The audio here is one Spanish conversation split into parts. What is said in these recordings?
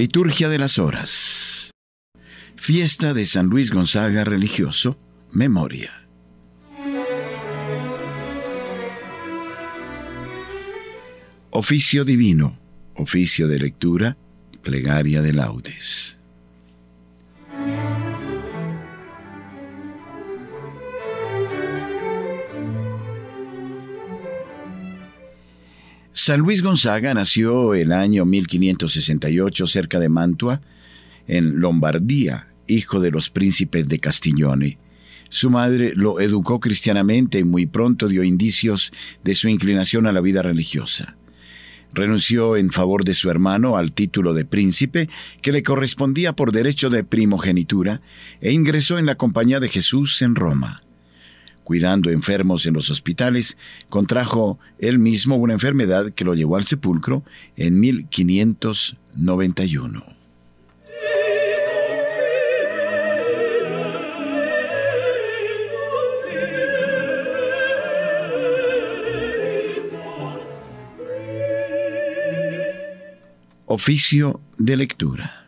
Liturgia de las Horas. Fiesta de San Luis Gonzaga religioso, memoria. Oficio divino, oficio de lectura, plegaria de laudes. San Luis Gonzaga nació el año 1568 cerca de Mantua, en Lombardía, hijo de los príncipes de Castiglione. Su madre lo educó cristianamente y muy pronto dio indicios de su inclinación a la vida religiosa. Renunció en favor de su hermano al título de príncipe que le correspondía por derecho de primogenitura e ingresó en la Compañía de Jesús en Roma cuidando enfermos en los hospitales, contrajo él mismo una enfermedad que lo llevó al sepulcro en 1591. Oficio de lectura.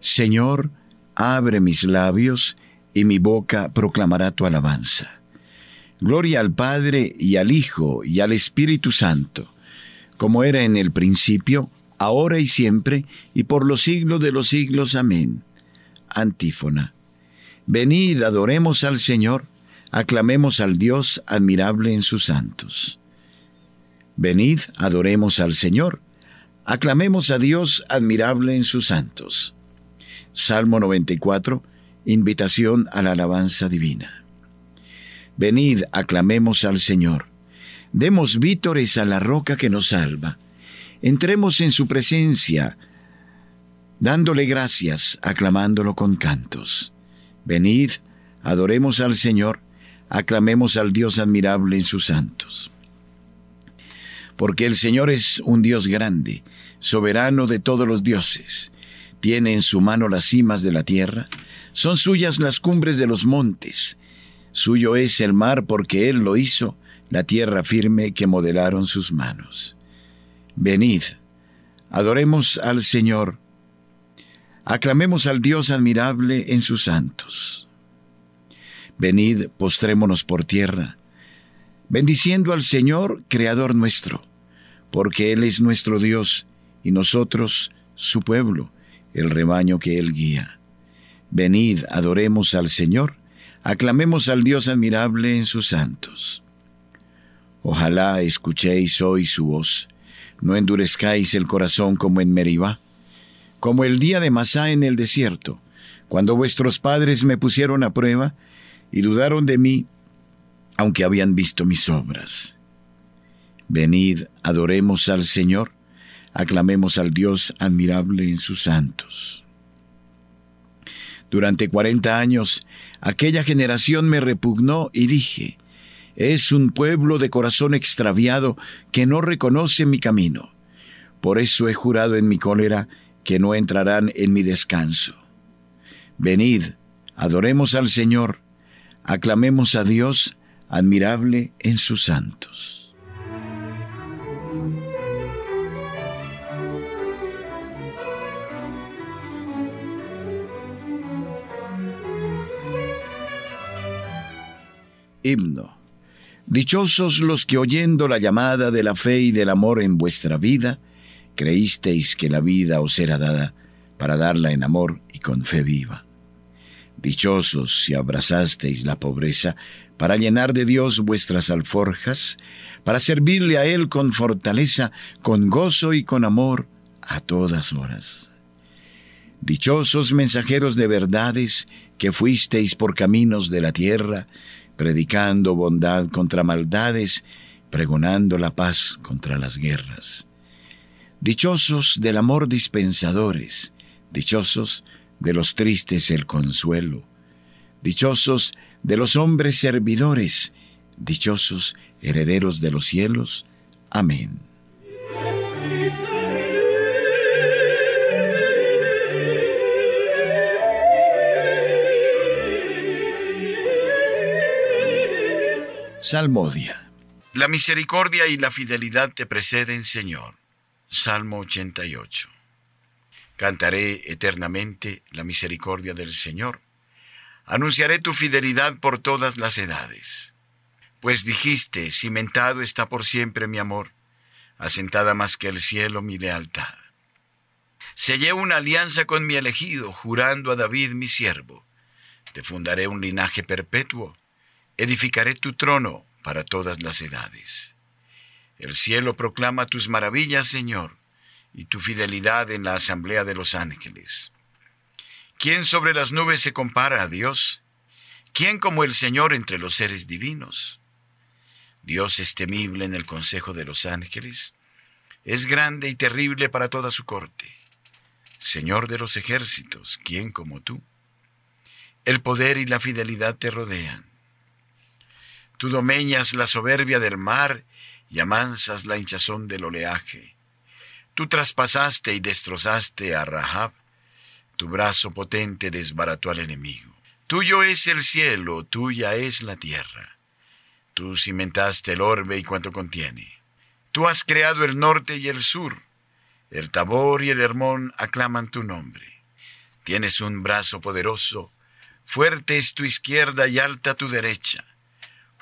Señor, abre mis labios y mi boca proclamará tu alabanza. Gloria al Padre y al Hijo y al Espíritu Santo, como era en el principio, ahora y siempre, y por los siglos de los siglos. Amén. Antífona. Venid, adoremos al Señor, aclamemos al Dios admirable en sus santos. Venid, adoremos al Señor, aclamemos a Dios admirable en sus santos. Salmo 94, invitación a la alabanza divina. Venid, aclamemos al Señor. Demos vítores a la roca que nos salva. Entremos en su presencia, dándole gracias, aclamándolo con cantos. Venid, adoremos al Señor, aclamemos al Dios admirable en sus santos. Porque el Señor es un Dios grande, soberano de todos los dioses tiene en su mano las cimas de la tierra, son suyas las cumbres de los montes, suyo es el mar porque Él lo hizo, la tierra firme que modelaron sus manos. Venid, adoremos al Señor, aclamemos al Dios admirable en sus santos. Venid, postrémonos por tierra, bendiciendo al Señor, Creador nuestro, porque Él es nuestro Dios y nosotros su pueblo el rebaño que Él guía. Venid, adoremos al Señor, aclamemos al Dios admirable en sus santos. Ojalá escuchéis hoy su voz, no endurezcáis el corazón como en Meribá, como el día de Masá en el desierto, cuando vuestros padres me pusieron a prueba y dudaron de mí, aunque habían visto mis obras. Venid, adoremos al Señor, aclamemos al Dios admirable en sus santos. Durante cuarenta años, aquella generación me repugnó y dije, es un pueblo de corazón extraviado que no reconoce mi camino. Por eso he jurado en mi cólera que no entrarán en mi descanso. Venid, adoremos al Señor, aclamemos a Dios admirable en sus santos. Himno. Dichosos los que oyendo la llamada de la fe y del amor en vuestra vida, creísteis que la vida os era dada para darla en amor y con fe viva. Dichosos si abrazasteis la pobreza para llenar de Dios vuestras alforjas, para servirle a Él con fortaleza, con gozo y con amor a todas horas. Dichosos mensajeros de verdades que fuisteis por caminos de la tierra, predicando bondad contra maldades, pregonando la paz contra las guerras. Dichosos del amor dispensadores, dichosos de los tristes el consuelo, dichosos de los hombres servidores, dichosos herederos de los cielos. Amén. Salmodia. La misericordia y la fidelidad te preceden, Señor. Salmo 88. Cantaré eternamente la misericordia del Señor. Anunciaré tu fidelidad por todas las edades. Pues dijiste, cimentado está por siempre mi amor, asentada más que el cielo mi lealtad. Sellé una alianza con mi elegido, jurando a David mi siervo. Te fundaré un linaje perpetuo, edificaré tu trono para todas las edades. El cielo proclama tus maravillas, Señor, y tu fidelidad en la asamblea de los ángeles. ¿Quién sobre las nubes se compara a Dios? ¿Quién como el Señor entre los seres divinos? Dios es temible en el consejo de los ángeles, es grande y terrible para toda su corte. Señor de los ejércitos, ¿quién como tú? El poder y la fidelidad te rodean. Tú domeñas la soberbia del mar y amansas la hinchazón del oleaje. Tú traspasaste y destrozaste a Rahab, tu brazo potente desbarató al enemigo. Tuyo es el cielo, tuya es la tierra. Tú cimentaste el orbe y cuanto contiene. Tú has creado el norte y el sur. El Tabor y el Hermón aclaman tu nombre. Tienes un brazo poderoso, fuerte es tu izquierda y alta tu derecha.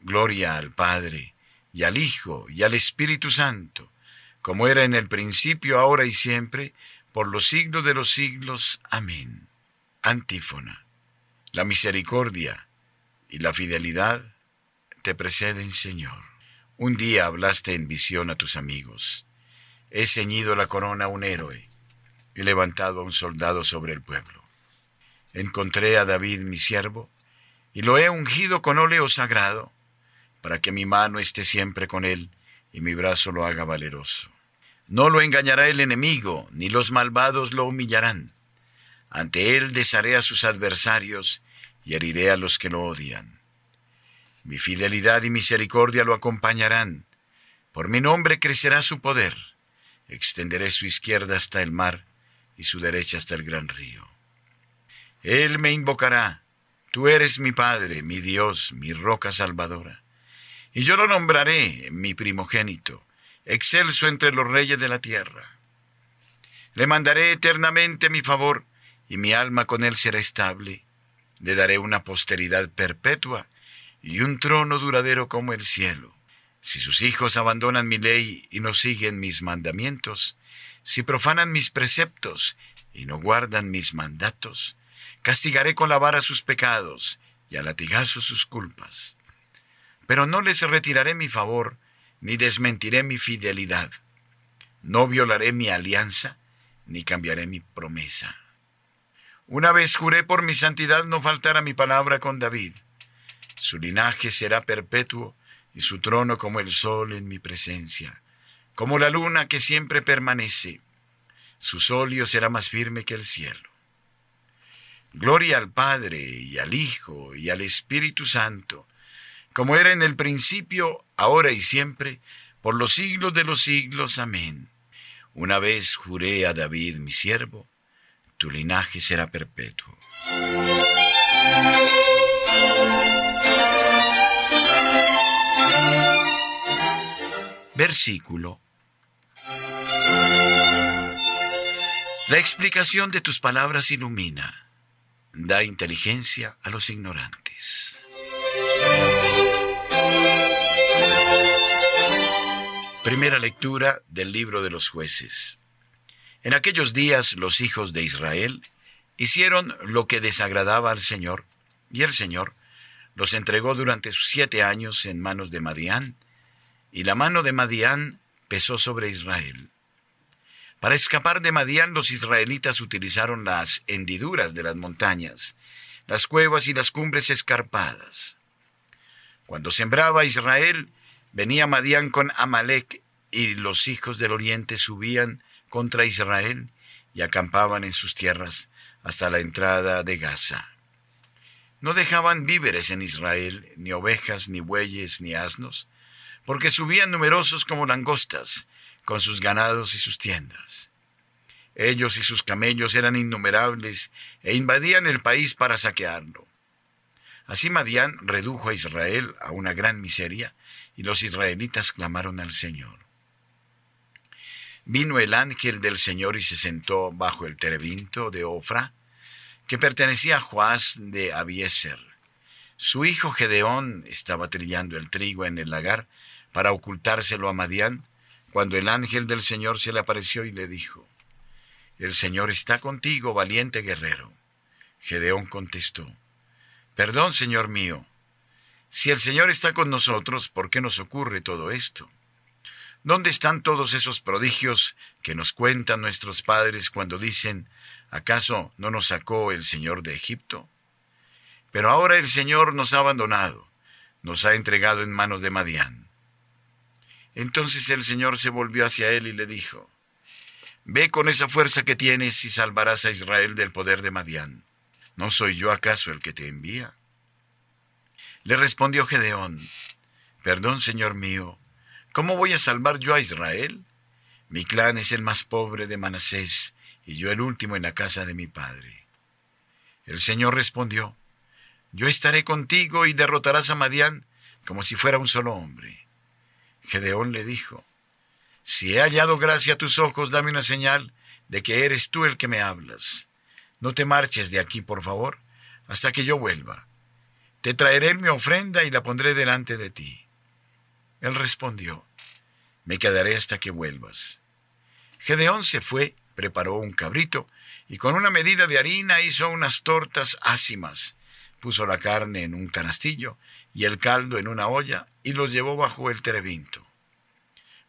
Gloria al Padre, y al Hijo, y al Espíritu Santo, como era en el principio, ahora y siempre, por los siglos de los siglos. Amén. Antífona. La misericordia y la fidelidad te preceden, Señor. Un día hablaste en visión a tus amigos. He ceñido la corona a un héroe, he levantado a un soldado sobre el pueblo. Encontré a David mi siervo, y lo he ungido con óleo sagrado, para que mi mano esté siempre con él y mi brazo lo haga valeroso. No lo engañará el enemigo, ni los malvados lo humillarán ante él desharé a sus adversarios y heriré a los que lo odian. Mi fidelidad y misericordia lo acompañarán. Por mi nombre crecerá su poder. Extenderé su izquierda hasta el mar y su derecha hasta el gran río. Él me invocará. Tú eres mi Padre, mi Dios, mi roca salvadora. Y yo lo nombraré mi primogénito, excelso entre los reyes de la tierra. Le mandaré eternamente mi favor y mi alma con él será estable. Le daré una posteridad perpetua y un trono duradero como el cielo. Si sus hijos abandonan mi ley y no siguen mis mandamientos, si profanan mis preceptos y no guardan mis mandatos, castigaré con la vara sus pecados y a latigazo sus culpas. Pero no les retiraré mi favor, ni desmentiré mi fidelidad. No violaré mi alianza, ni cambiaré mi promesa. Una vez juré por mi santidad no faltará mi palabra con David. Su linaje será perpetuo y su trono como el sol en mi presencia, como la luna que siempre permanece. Su solio será más firme que el cielo. Gloria al Padre y al Hijo y al Espíritu Santo, como era en el principio, ahora y siempre, por los siglos de los siglos. Amén. Una vez juré a David mi siervo, tu linaje será perpetuo. Versículo. La explicación de tus palabras ilumina, da inteligencia a los ignorantes. Primera lectura del libro de los jueces. En aquellos días los hijos de Israel hicieron lo que desagradaba al Señor, y el Señor los entregó durante sus siete años en manos de Madián, y la mano de Madián pesó sobre Israel. Para escapar de Madián los israelitas utilizaron las hendiduras de las montañas, las cuevas y las cumbres escarpadas. Cuando sembraba Israel, venía Madián con Amalek y los hijos del oriente subían contra Israel y acampaban en sus tierras hasta la entrada de Gaza. No dejaban víveres en Israel, ni ovejas, ni bueyes, ni asnos, porque subían numerosos como langostas, con sus ganados y sus tiendas. Ellos y sus camellos eran innumerables e invadían el país para saquearlo. Así Madián redujo a Israel a una gran miseria, y los israelitas clamaron al Señor. Vino el ángel del Señor y se sentó bajo el terebinto de Ofra, que pertenecía a Joás de Abieser. Su hijo Gedeón estaba trillando el trigo en el lagar para ocultárselo a Madián, cuando el ángel del Señor se le apareció y le dijo, El Señor está contigo, valiente guerrero. Gedeón contestó, Perdón, Señor mío, si el Señor está con nosotros, ¿por qué nos ocurre todo esto? ¿Dónde están todos esos prodigios que nos cuentan nuestros padres cuando dicen, ¿acaso no nos sacó el Señor de Egipto? Pero ahora el Señor nos ha abandonado, nos ha entregado en manos de Madián. Entonces el Señor se volvió hacia él y le dijo, Ve con esa fuerza que tienes y salvarás a Israel del poder de Madián. ¿No soy yo acaso el que te envía? Le respondió Gedeón, Perdón, Señor mío, ¿cómo voy a salvar yo a Israel? Mi clan es el más pobre de Manasés y yo el último en la casa de mi padre. El Señor respondió, Yo estaré contigo y derrotarás a Madián como si fuera un solo hombre. Gedeón le dijo, Si he hallado gracia a tus ojos, dame una señal de que eres tú el que me hablas. No te marches de aquí, por favor, hasta que yo vuelva. Te traeré mi ofrenda y la pondré delante de ti. Él respondió, Me quedaré hasta que vuelvas. Gedeón se fue, preparó un cabrito, y con una medida de harina hizo unas tortas ácimas. Puso la carne en un canastillo y el caldo en una olla y los llevó bajo el terebinto.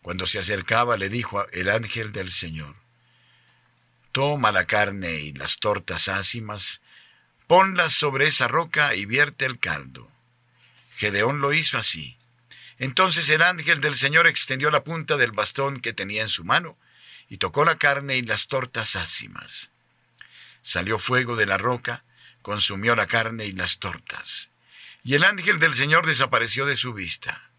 Cuando se acercaba le dijo el ángel del Señor, Toma la carne y las tortas ácimas, ponlas sobre esa roca y vierte el caldo. Gedeón lo hizo así. Entonces el ángel del Señor extendió la punta del bastón que tenía en su mano y tocó la carne y las tortas ácimas. Salió fuego de la roca, consumió la carne y las tortas, y el ángel del Señor desapareció de su vista.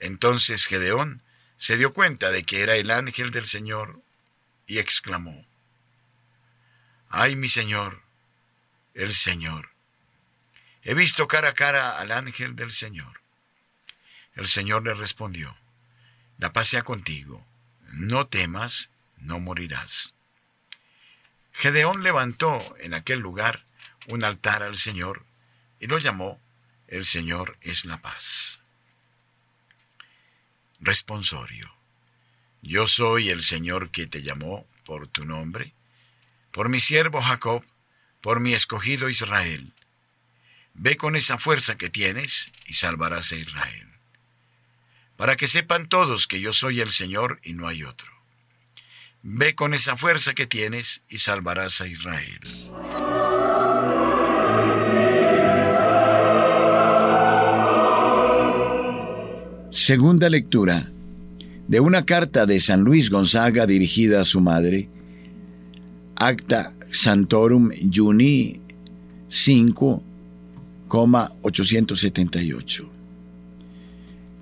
Entonces Gedeón se dio cuenta de que era el ángel del Señor y exclamó, Ay mi Señor, el Señor. He visto cara a cara al ángel del Señor. El Señor le respondió, La paz sea contigo, no temas, no morirás. Gedeón levantó en aquel lugar un altar al Señor y lo llamó El Señor es la paz. Responsorio. Yo soy el Señor que te llamó por tu nombre, por mi siervo Jacob, por mi escogido Israel. Ve con esa fuerza que tienes y salvarás a Israel. Para que sepan todos que yo soy el Señor y no hay otro. Ve con esa fuerza que tienes y salvarás a Israel. Segunda lectura de una carta de San Luis Gonzaga dirigida a su madre, Acta Santorum Juni 5,878.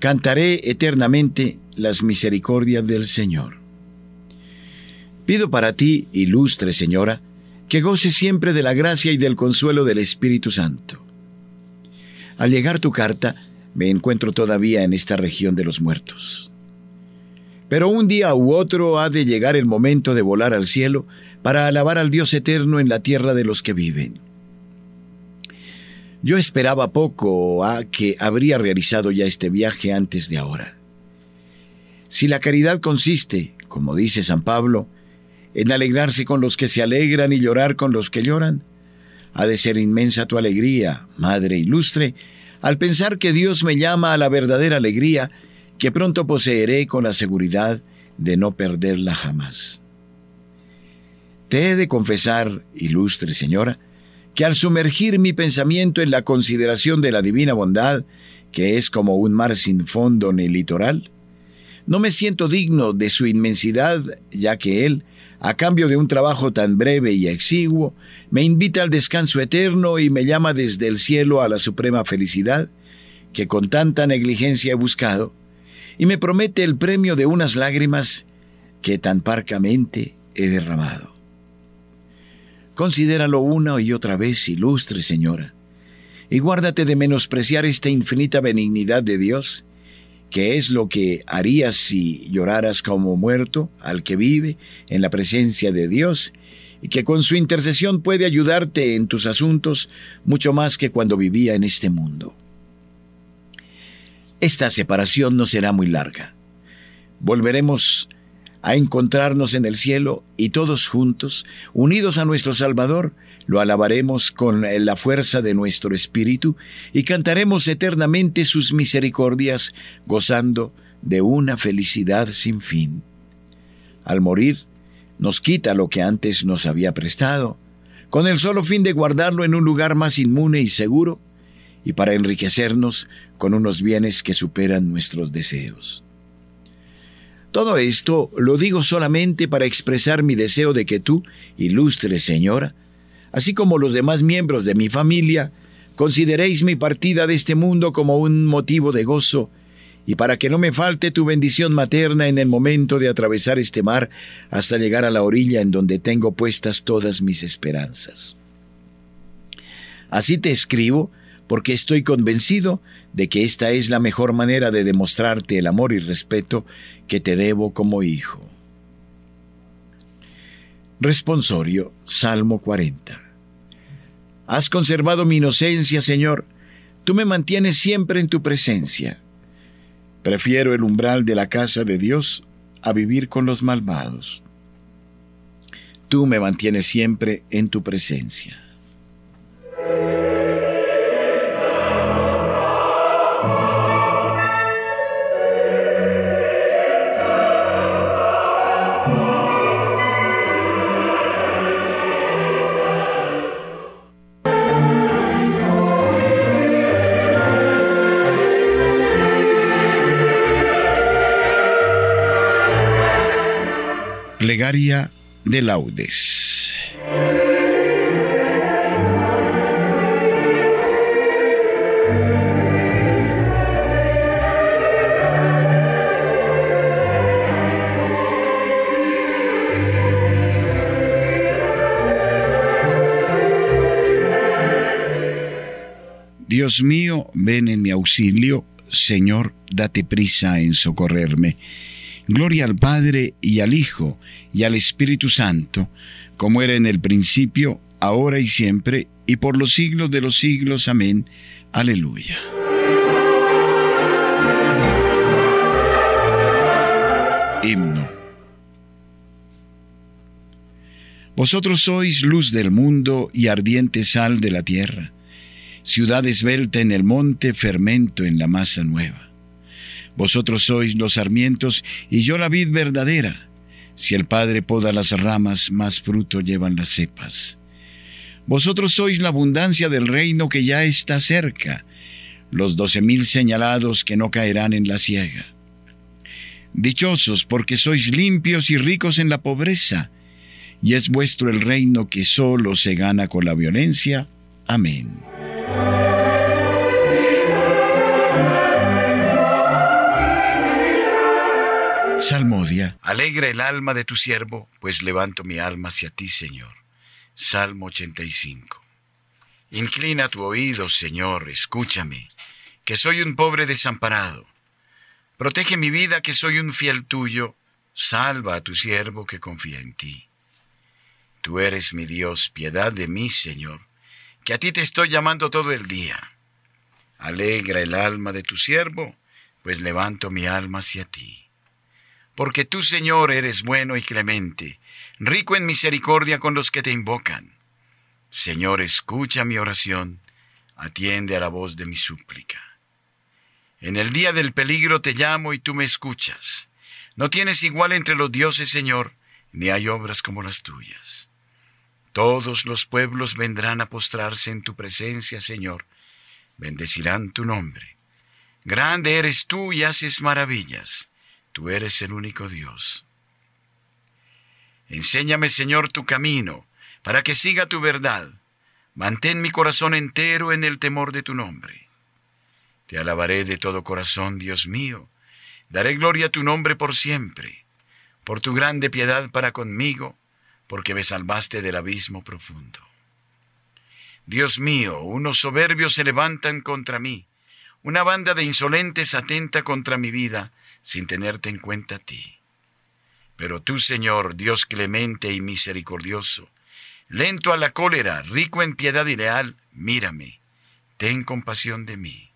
Cantaré eternamente las misericordias del Señor. Pido para ti, ilustre Señora, que goce siempre de la gracia y del consuelo del Espíritu Santo. Al llegar tu carta, me encuentro todavía en esta región de los muertos. Pero un día u otro ha de llegar el momento de volar al cielo para alabar al Dios eterno en la tierra de los que viven. Yo esperaba poco a que habría realizado ya este viaje antes de ahora. Si la caridad consiste, como dice San Pablo, en alegrarse con los que se alegran y llorar con los que lloran, ha de ser inmensa tu alegría, Madre ilustre, al pensar que Dios me llama a la verdadera alegría que pronto poseeré con la seguridad de no perderla jamás. Te he de confesar, ilustre señora, que al sumergir mi pensamiento en la consideración de la divina bondad, que es como un mar sin fondo en el litoral, No me siento digno de su inmensidad, ya que Él, a cambio de un trabajo tan breve y exiguo, me invita al descanso eterno y me llama desde el cielo a la suprema felicidad que con tanta negligencia he buscado, y me promete el premio de unas lágrimas que tan parcamente he derramado. Considéralo una y otra vez, ilustre señora, y guárdate de menospreciar esta infinita benignidad de Dios, que es lo que harías si lloraras como muerto al que vive en la presencia de Dios y que con su intercesión puede ayudarte en tus asuntos mucho más que cuando vivía en este mundo. Esta separación no será muy larga. Volveremos a encontrarnos en el cielo y todos juntos, unidos a nuestro Salvador, lo alabaremos con la fuerza de nuestro espíritu y cantaremos eternamente sus misericordias, gozando de una felicidad sin fin. Al morir, nos quita lo que antes nos había prestado, con el solo fin de guardarlo en un lugar más inmune y seguro, y para enriquecernos con unos bienes que superan nuestros deseos. Todo esto lo digo solamente para expresar mi deseo de que tú, ilustre señora, así como los demás miembros de mi familia, consideréis mi partida de este mundo como un motivo de gozo, y para que no me falte tu bendición materna en el momento de atravesar este mar hasta llegar a la orilla en donde tengo puestas todas mis esperanzas. Así te escribo, porque estoy convencido de que esta es la mejor manera de demostrarte el amor y respeto que te debo como hijo. Responsorio, Salmo 40. Has conservado mi inocencia, Señor. Tú me mantienes siempre en tu presencia. Prefiero el umbral de la casa de Dios a vivir con los malvados. Tú me mantienes siempre en tu presencia. De laudes. Dios mío, ven en mi auxilio, Señor, date prisa en socorrerme. Gloria al Padre y al Hijo y al Espíritu Santo, como era en el principio, ahora y siempre, y por los siglos de los siglos. Amén. Aleluya. Himno. Vosotros sois luz del mundo y ardiente sal de la tierra, ciudad esbelta en el monte, fermento en la masa nueva. Vosotros sois los sarmientos y yo la vid verdadera. Si el Padre poda las ramas, más fruto llevan las cepas. Vosotros sois la abundancia del reino que ya está cerca, los doce mil señalados que no caerán en la ciega. Dichosos porque sois limpios y ricos en la pobreza, y es vuestro el reino que solo se gana con la violencia. Amén. Salmodia. Alegra el alma de tu siervo, pues levanto mi alma hacia ti, Señor. Salmo 85. Inclina tu oído, Señor, escúchame, que soy un pobre desamparado. Protege mi vida, que soy un fiel tuyo. Salva a tu siervo que confía en ti. Tú eres mi Dios, piedad de mí, Señor, que a ti te estoy llamando todo el día. Alegra el alma de tu siervo, pues levanto mi alma hacia ti porque tú, Señor, eres bueno y clemente, rico en misericordia con los que te invocan. Señor, escucha mi oración, atiende a la voz de mi súplica. En el día del peligro te llamo y tú me escuchas. No tienes igual entre los dioses, Señor, ni hay obras como las tuyas. Todos los pueblos vendrán a postrarse en tu presencia, Señor. Bendecirán tu nombre. Grande eres tú y haces maravillas tú eres el único Dios. Enséñame, Señor, tu camino, para que siga tu verdad. Mantén mi corazón entero en el temor de tu nombre. Te alabaré de todo corazón, Dios mío. Daré gloria a tu nombre por siempre, por tu grande piedad para conmigo, porque me salvaste del abismo profundo. Dios mío, unos soberbios se levantan contra mí, una banda de insolentes atenta contra mi vida, sin tenerte en cuenta a ti. Pero tú, Señor, Dios clemente y misericordioso, lento a la cólera, rico en piedad y leal, mírame, ten compasión de mí.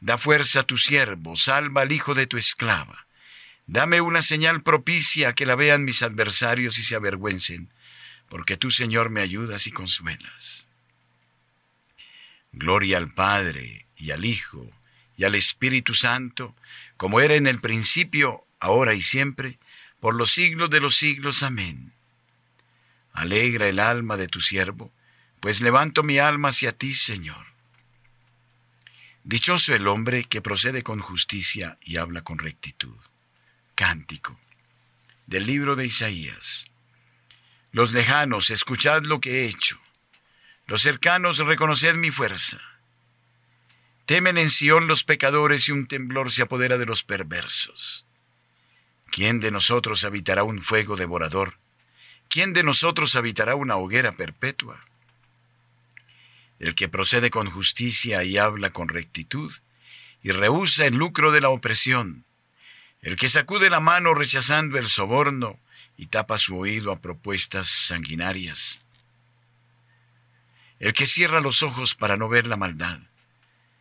Da fuerza a tu siervo, salva al hijo de tu esclava. Dame una señal propicia que la vean mis adversarios y se avergüencen, porque tú, Señor, me ayudas y consuelas. Gloria al Padre y al Hijo y al Espíritu Santo, como era en el principio, ahora y siempre, por los siglos de los siglos. Amén. Alegra el alma de tu siervo, pues levanto mi alma hacia ti, Señor. Dichoso el hombre que procede con justicia y habla con rectitud. Cántico del libro de Isaías. Los lejanos, escuchad lo que he hecho. Los cercanos, reconoced mi fuerza. Temen en Sión los pecadores y un temblor se apodera de los perversos. ¿Quién de nosotros habitará un fuego devorador? ¿Quién de nosotros habitará una hoguera perpetua? El que procede con justicia y habla con rectitud, y rehúsa el lucro de la opresión, el que sacude la mano rechazando el soborno y tapa su oído a propuestas sanguinarias, el que cierra los ojos para no ver la maldad,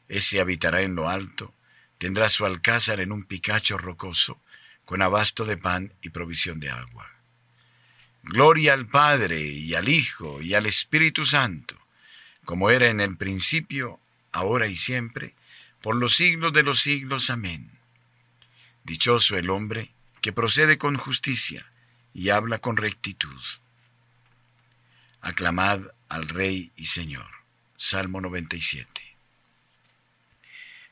ese habitará en lo alto, tendrá su alcázar en un picacho rocoso, con abasto de pan y provisión de agua. Gloria al Padre y al Hijo y al Espíritu Santo, como era en el principio, ahora y siempre, por los siglos de los siglos. Amén. Dichoso el hombre que procede con justicia y habla con rectitud. Aclamad al Rey y Señor. Salmo 97.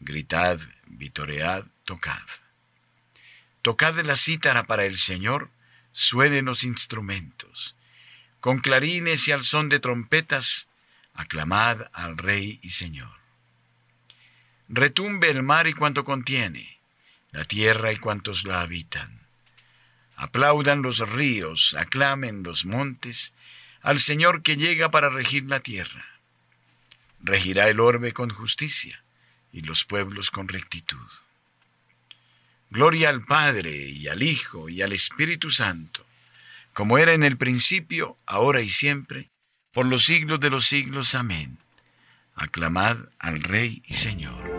Gritad, vitoread, tocad. Tocad la cítara para el Señor, suenen los instrumentos. Con clarines y al son de trompetas, aclamad al Rey y Señor. Retumbe el mar y cuanto contiene, la tierra y cuantos la habitan. Aplaudan los ríos, aclamen los montes, al Señor que llega para regir la tierra. Regirá el orbe con justicia y los pueblos con rectitud. Gloria al Padre y al Hijo y al Espíritu Santo, como era en el principio, ahora y siempre, por los siglos de los siglos. Amén. Aclamad al Rey y Señor.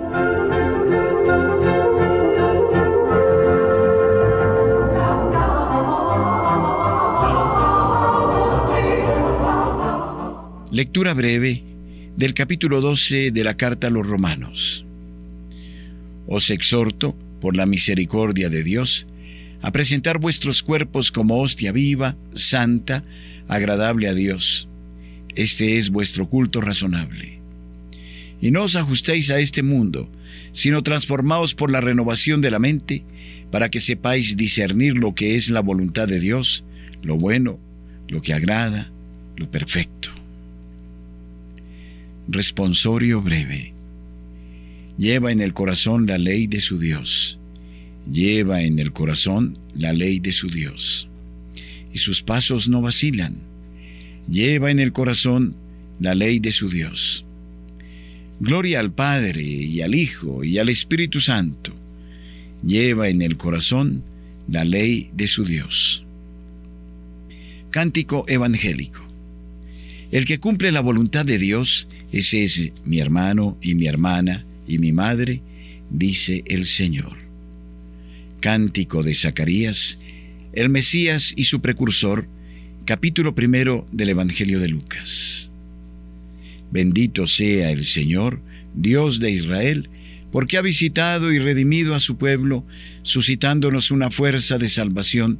Lectura breve del capítulo 12 de la carta a los romanos. Os exhorto, por la misericordia de Dios, a presentar vuestros cuerpos como hostia viva, santa, agradable a Dios. Este es vuestro culto razonable. Y no os ajustéis a este mundo, sino transformaos por la renovación de la mente, para que sepáis discernir lo que es la voluntad de Dios, lo bueno, lo que agrada, lo perfecto. Responsorio breve. Lleva en el corazón la ley de su Dios. Lleva en el corazón la ley de su Dios. Y sus pasos no vacilan. Lleva en el corazón la ley de su Dios. Gloria al Padre y al Hijo y al Espíritu Santo. Lleva en el corazón la ley de su Dios. Cántico evangélico. El que cumple la voluntad de Dios, ese es mi hermano y mi hermana y mi madre, dice el Señor. Cántico de Zacarías, el Mesías y su precursor, capítulo primero del Evangelio de Lucas. Bendito sea el Señor, Dios de Israel, porque ha visitado y redimido a su pueblo, suscitándonos una fuerza de salvación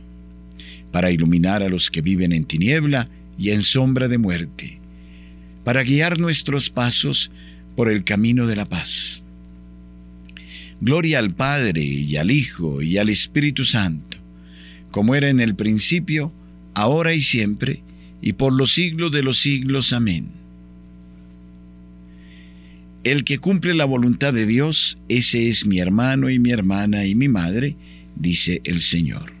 para iluminar a los que viven en tiniebla y en sombra de muerte, para guiar nuestros pasos por el camino de la paz. Gloria al Padre y al Hijo y al Espíritu Santo, como era en el principio, ahora y siempre, y por los siglos de los siglos. Amén. El que cumple la voluntad de Dios, ese es mi hermano y mi hermana y mi madre, dice el Señor.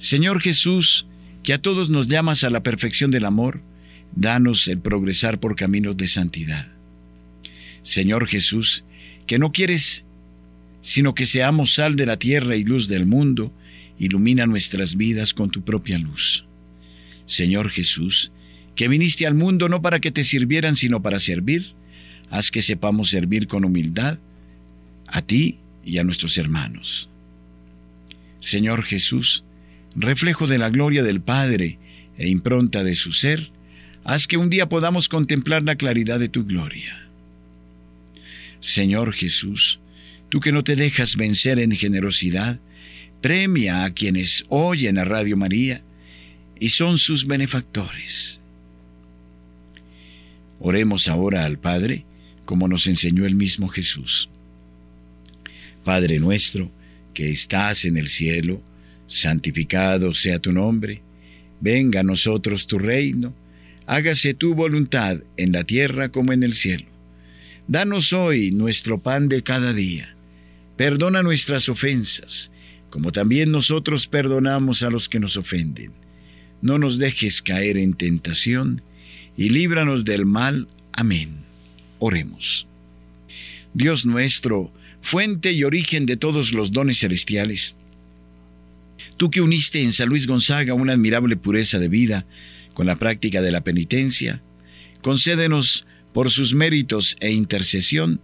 Señor Jesús, que a todos nos llamas a la perfección del amor, danos el progresar por caminos de santidad. Señor Jesús, que no quieres sino que seamos sal de la tierra y luz del mundo, ilumina nuestras vidas con tu propia luz. Señor Jesús, que viniste al mundo no para que te sirvieran, sino para servir, haz que sepamos servir con humildad a ti y a nuestros hermanos. Señor Jesús, reflejo de la gloria del Padre e impronta de su ser, haz que un día podamos contemplar la claridad de tu gloria. Señor Jesús, tú que no te dejas vencer en generosidad, premia a quienes oyen a Radio María y son sus benefactores. Oremos ahora al Padre, como nos enseñó el mismo Jesús. Padre nuestro, que estás en el cielo, santificado sea tu nombre, venga a nosotros tu reino, hágase tu voluntad en la tierra como en el cielo. Danos hoy nuestro pan de cada día. Perdona nuestras ofensas, como también nosotros perdonamos a los que nos ofenden. No nos dejes caer en tentación, y líbranos del mal. Amén. Oremos. Dios nuestro, fuente y origen de todos los dones celestiales, tú que uniste en San Luis Gonzaga una admirable pureza de vida, con la práctica de la penitencia, concédenos por sus méritos e intercesión,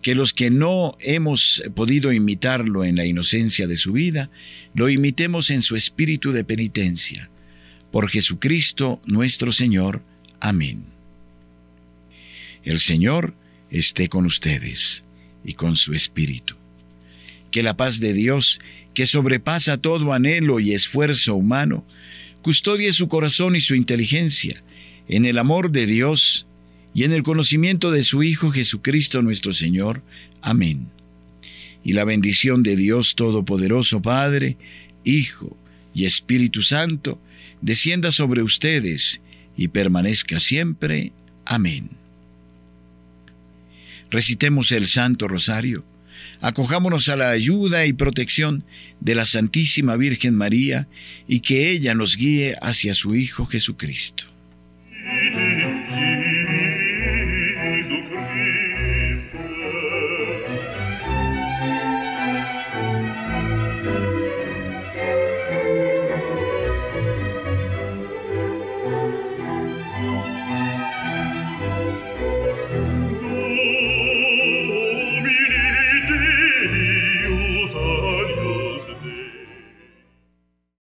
que los que no hemos podido imitarlo en la inocencia de su vida, lo imitemos en su espíritu de penitencia. Por Jesucristo nuestro Señor. Amén. El Señor esté con ustedes y con su espíritu. Que la paz de Dios, que sobrepasa todo anhelo y esfuerzo humano, custodie su corazón y su inteligencia en el amor de Dios y en el conocimiento de su Hijo Jesucristo nuestro Señor. Amén. Y la bendición de Dios Todopoderoso Padre, Hijo y Espíritu Santo, descienda sobre ustedes y permanezca siempre. Amén. Recitemos el Santo Rosario Acojámonos a la ayuda y protección de la Santísima Virgen María y que ella nos guíe hacia su Hijo Jesucristo.